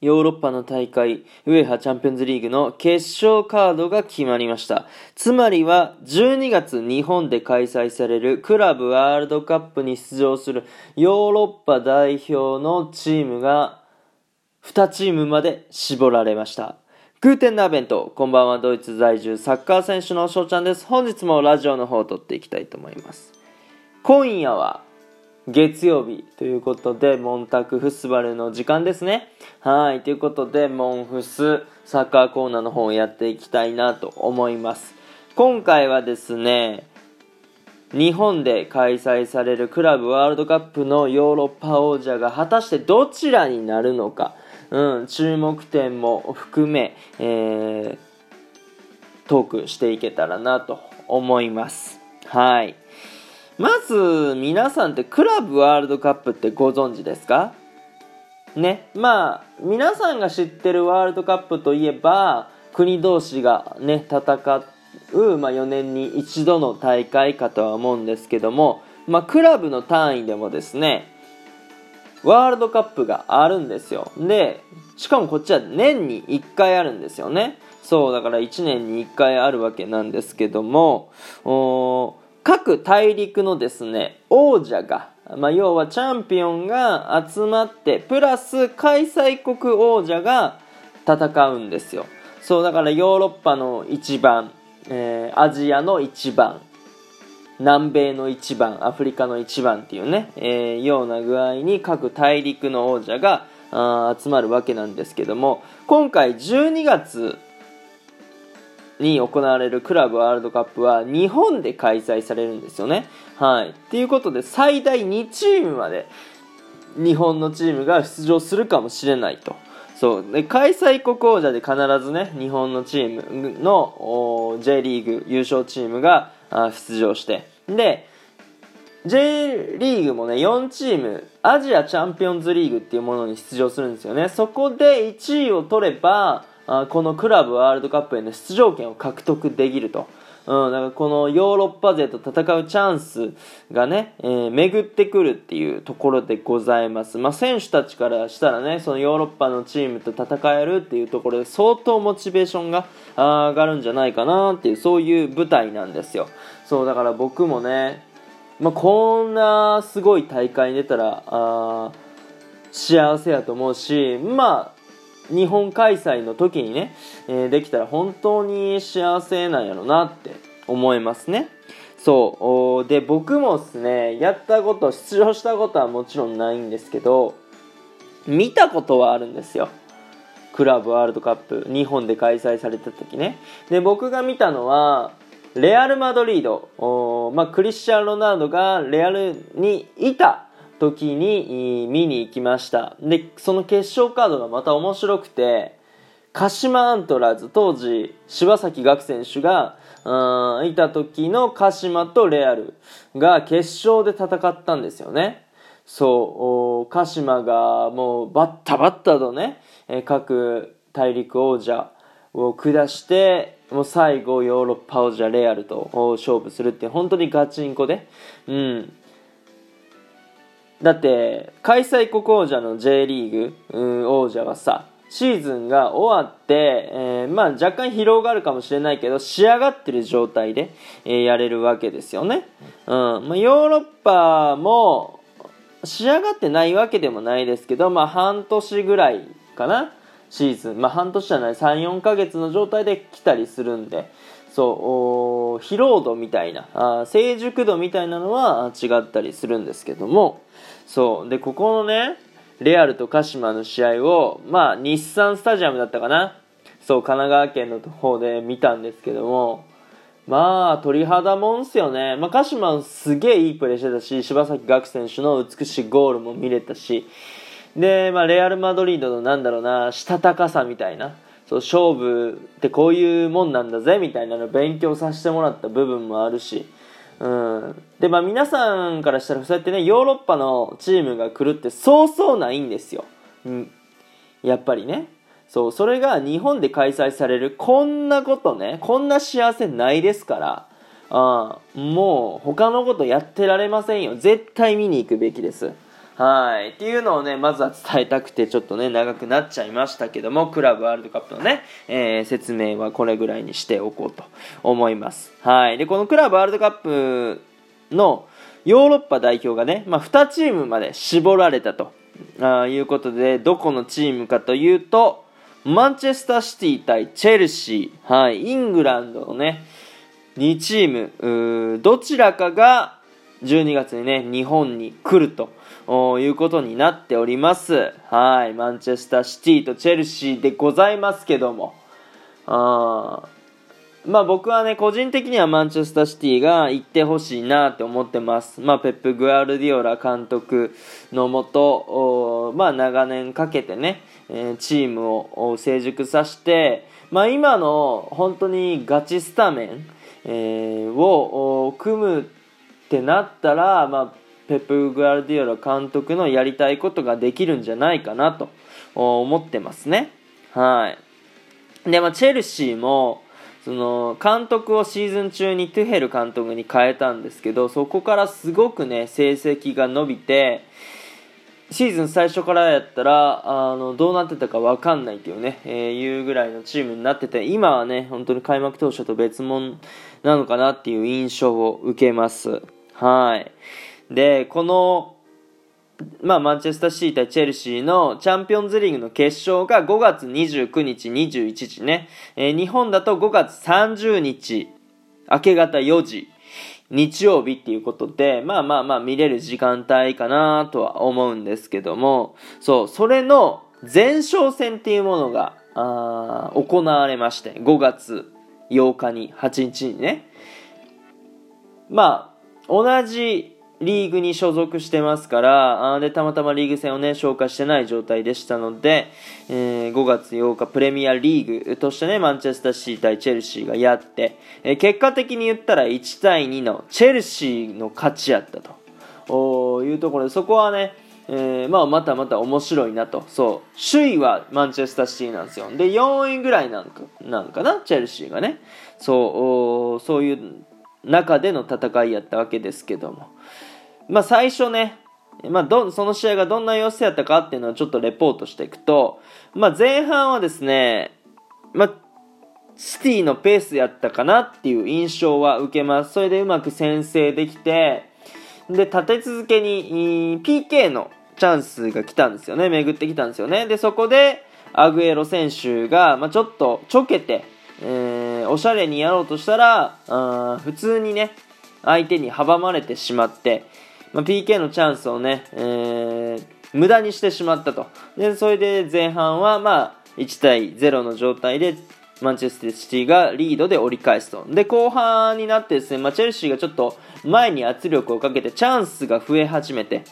ヨーロッパの大会、ウェハチャンピオンズリーグの決勝カードが決まりました。つまりは、12月日本で開催されるクラブワールドカップに出場するヨーロッパ代表のチームが2チームまで絞られました。グーテンナーベント、こんばんは、ドイツ在住サッカー選手の翔ちゃんです。本日もラジオの方を撮っていきたいと思います。今夜は月曜日ということで、モンタクフスバルの時間ですね。はい。ということで、モンフスサッカーコーナーの方をやっていきたいなと思います。今回はですね、日本で開催されるクラブワールドカップのヨーロッパ王者が果たしてどちらになるのか、うん、注目点も含め、えー、トークしていけたらなと思います。はい。まず、皆さんってクラブワールドカップってご存知ですか？ね。まあ、皆さんが知ってるワールドカップといえば、国同士がね、戦う、まあ、4年に一度の大会かとは思うんですけども、まあ、クラブの単位でもですね、ワールドカップがあるんですよ。で、しかもこっちは年に1回あるんですよね。そう、だから1年に1回あるわけなんですけども、各大陸のですね、王者が、まあ、要はチャンピオンが集まって、プラス開催国王者が戦うんですよ。そう、だからヨーロッパの1番、えー、アジアの1番、南米の1番、アフリカの1番っていうね、えー、ような具合に各大陸の王者が集まるわけなんですけども、今回12月に行われるクラブワールドカップは日本で開催されるんですよね。はい。っていうことで最大2チームまで日本のチームが出場するかもしれないと。そう。で、開催国王者で必ずね、日本のチームの J リーグ優勝チームが出場して。で、J リーグもね、4チーム、アジアチャンピオンズリーグっていうものに出場するんですよね。そこで1位を取れば、このクラブワールドカップへの出場権を獲得できると。うん、だからこのヨーロッパ勢と戦うチャンスがね、えー、巡ってくるっていうところでございます。まあ、選手たちからしたらね、そのヨーロッパのチームと戦えるっていうところで相当モチベーションが上がるんじゃないかなっていう、そういう舞台なんですよ。そう、だから僕もね、まあ、こんなすごい大会に出たら、あ幸せやと思うし、まあ、日本開催の時にね、えー、できたら本当に幸せなんやろなって思いますね。そう。で、僕もですね、やったこと、出場したことはもちろんないんですけど、見たことはあるんですよ。クラブワールドカップ、日本で開催された時ね。で、僕が見たのは、レアル・マドリード、まあ、クリスチャン・ロナウドがレアルにいた時に見に行きました。でその決勝カードがまた面白くて鹿島アントラーズ当時柴崎岳選手がいた時の鹿島とレアルが決勝で戦ったんですよね。そう鹿島がもうバッタバッタとね各大陸王者を下してもう最後ヨーロッパ王者レアルと勝負するって本当にガチンコで。うん。だって開催国王者の J リーグ王者はさシーズンが終わって、えー、まあ若干疲労があるかもしれないけど仕上がってる状態で、えー、やれるわけですよね、うんまあ、ヨーロッパも仕上がってないわけでもないですけど、まあ、半年ぐらいかなシーズン、まあ、半年じゃない34ヶ月の状態で来たりするんで。そう疲労度みたいなあ成熟度みたいなのは違ったりするんですけどもそうでここのねレアルと鹿島の試合をまあ日産スタジアムだったかなそう神奈川県の方で見たんですけどもまあ鳥肌もんすよね、まあ、鹿島すげえいいプレーしてたし柴崎岳選手の美しいゴールも見れたしで、まあ、レアル・マドリードのなんだろうなしたたかさみたいなそう勝負ってこういうもんなんだぜみたいなの勉強させてもらった部分もあるし。うん、でまあ皆さんからしたらそうやってねヨーロッパのチームが来るってそうそうないんですよ、うん、やっぱりね。そうそれが日本で開催されるこんなことねこんな幸せないですから。あもう他のことやってられませんよ。絶対見に行くべきです。はい。っていうのをね、まずは伝えたくて、ちょっとね、長くなっちゃいましたけども、クラブワールドカップのね、えー、説明はこれぐらいにしておこうと思います。はい。で、このクラブワールドカップのヨーロッパ代表がね、まあ、2チームまで絞られたとあいうことで、どこのチームかというと、マンチェスターシティ対チェルシー、はい、イングランドのね、2チーム、どちらかが12月にね、日本に来るということになっております。はい、マンチェスターシティとチェルシーでございますけども、あまあ僕はね、個人的にはマンチェスターシティが行ってほしいなって思ってます。まあペップ・グアルディオラ監督のもと、まあ長年かけてね、え、チームを成熟させて、まあ今の本当にガチスタメン、えー、を組むってなったら、まあペップ・グアルディオラ監督のやりたいことができるんじゃないかなと思ってますね。はい。で、まあ、チェルシーも、その、監督をシーズン中にトゥヘル監督に変えたんですけど、そこからすごくね、成績が伸びて、シーズン最初からやったら、あの、どうなってたかわかんないっていうね、えー、いうぐらいのチームになってて、今はね、本当に開幕当初と別物なのかなっていう印象を受けます。はい。で、この、まあ、マンチェスターシー対チェルシーのチャンピオンズリーグの決勝が5月29日21時ね、えー、日本だと5月30日明け方4時日曜日っていうことで、まあまあまあ見れる時間帯かなとは思うんですけども、そう、それの前哨戦っていうものが、あ行われまして、5月8日に、8日にね。まあ、同じリーグに所属してますから、あで、たまたまリーグ戦をね、消化してない状態でしたので、えー、5月8日プレミアリーグとしてね、マンチェスターシー対チェルシーがやって、えー、結果的に言ったら1対2のチェルシーの勝ちやったというところで、そこはね、えー、まあ、またまた面白いなと。そう。首位はマンチェスターシティなんですよ。で、4位ぐらいなんか、なんかな、チェルシーがね。そう、そういう中での戦いやったわけですけども。まあ、最初ね、まあ、どその試合がどんな様子やったかっていうのをちょっとレポートしていくと、まあ、前半はですね、まあ、シティのペースやったかなっていう印象は受けます。それでうまく先制できて、で、立て続けに PK のチャンスが来たんですよね。巡ってきたんですよね。で、そこで、アグエロ選手が、まあ、ちょっとちょけて、えー、おしゃれにやろうとしたら、あ普通にね、相手に阻まれてしまって、まあ、PK のチャンスをね、えー、無駄にしてしまったと。で、それで前半は、まあ、1対0の状態で、マンチェスターシティがリードで折り返すと。で、後半になってですね、まあ、チェルシーがちょっと前に圧力をかけてチャンスが増え始めて、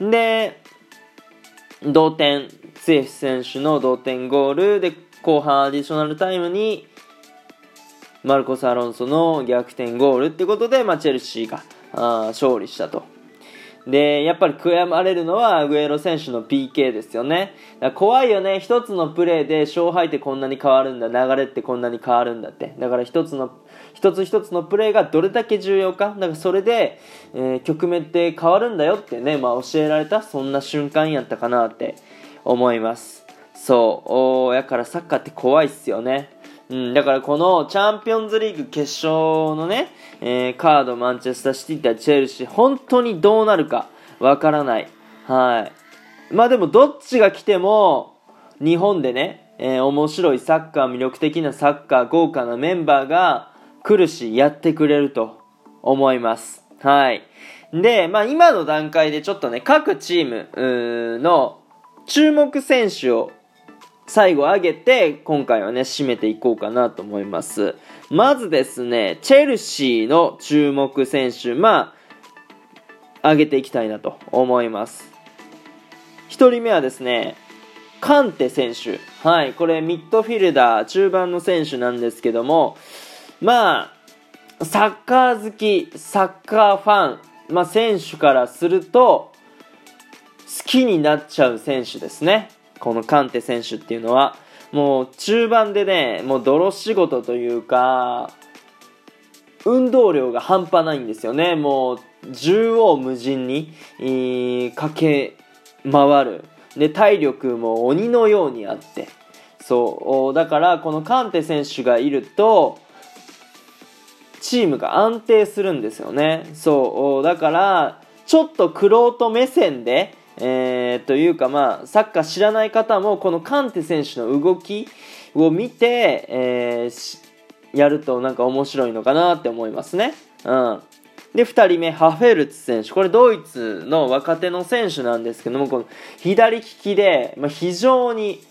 で、同点、ツエフ選手の同点ゴールで、後半アディショナルタイムに、マルコス・アロンソの逆転ゴールってことで、まあ、チェルシーがあ勝利したと。で、やっぱり悔やまれるのはアグエロ選手の PK ですよね。怖いよね。一つのプレーで勝敗ってこんなに変わるんだ。流れってこんなに変わるんだって。だから一つの、一つ一つのプレーがどれだけ重要か。だからそれで、えー、局面って変わるんだよってね、まあ教えられたそんな瞬間やったかなって思います。そう。おやからサッカーって怖いっすよね。うん、だからこのチャンピオンズリーグ決勝のね、えー、カードマンチェスターシティ対チェルシー、本当にどうなるかわからない。はい。まあでもどっちが来ても、日本でね、えー、面白いサッカー、魅力的なサッカー、豪華なメンバーが来るし、やってくれると思います。はい。で、まあ今の段階でちょっとね、各チームの注目選手を最後上げて、今回はね、締めていこうかなと思います。まずですね、チェルシーの注目選手、まあ、上げていきたいなと思います。1人目はですね、カンテ選手。はい、これミッドフィルダー、中盤の選手なんですけども、まあ、サッカー好き、サッカーファン、まあ、選手からすると、好きになっちゃう選手ですね。このカンテ選手っていうのは、もう中盤でね、もう泥仕事というか、運動量が半端ないんですよね。もう縦横無尽に、駆け回る。で、体力も鬼のようにあって。そう。だから、このカンテ選手がいると、チームが安定するんですよね。そう。だから、ちょっとクロート目線で、えー、というかまあ、サッカー知らない方も、このカンテ選手の動きを見て、えー、やるとなんか面白いのかなって思いますね。うん。で、2人目、ハフェルツ選手。これドイツの若手の選手なんですけども、この左利きで、まあ、非常に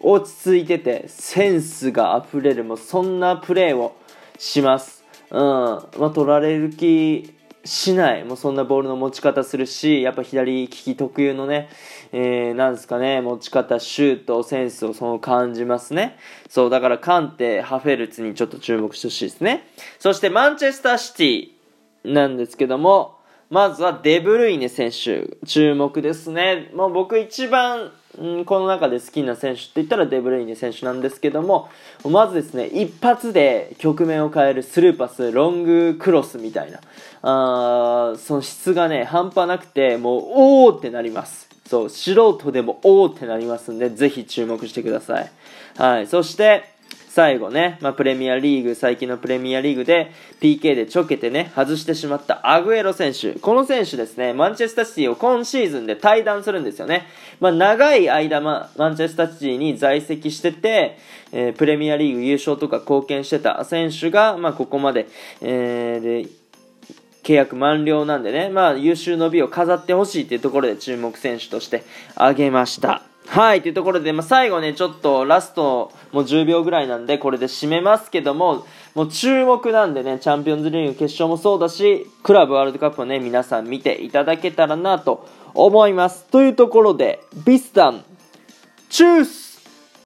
落ち着いてて、センスが溢れる、もそんなプレーをします。うん。まあ、取られる気しない。もうそんなボールの持ち方するし、やっぱ左利き特有のね、えー、なんですかね、持ち方、シュート、センスをその感じますね。そう、だからカンテ、ハフェルツにちょっと注目してほしいですね。そしてマンチェスターシティなんですけども、まずはデブルイネ選手、注目ですね。もう僕一番、ん、この中で好きな選手って言ったらデブレイネ選手なんですけども、まずですね、一発で局面を変えるスルーパス、ロングクロスみたいな、あその質がね、半端なくて、もう、おーってなります。そう、素人でもおーってなりますんで、ぜひ注目してください。はい。そして、最後ね、まあ、プレミアリーグ、最近のプレミアリーグで PK でちょけてね、外してしまったアグエロ選手。この選手ですね、マンチェスターシティを今シーズンで退団するんですよね。まあ、長い間、ま、マンチェスターシティに在籍してて、えー、プレミアリーグ優勝とか貢献してた選手が、まあ、ここまで、えー、で、契約満了なんでね、まあ、優秀の美を飾ってほしいというところで注目選手として挙げました。はい、というところで、まあ、最後ね、ちょっとラストもう10秒ぐらいなんで、これで締めますけども、もう注目なんでね、チャンピオンズリーグ決勝もそうだし、クラブワールドカップもね、皆さん見ていただけたらなと思います。というところで、ビスタン、チュース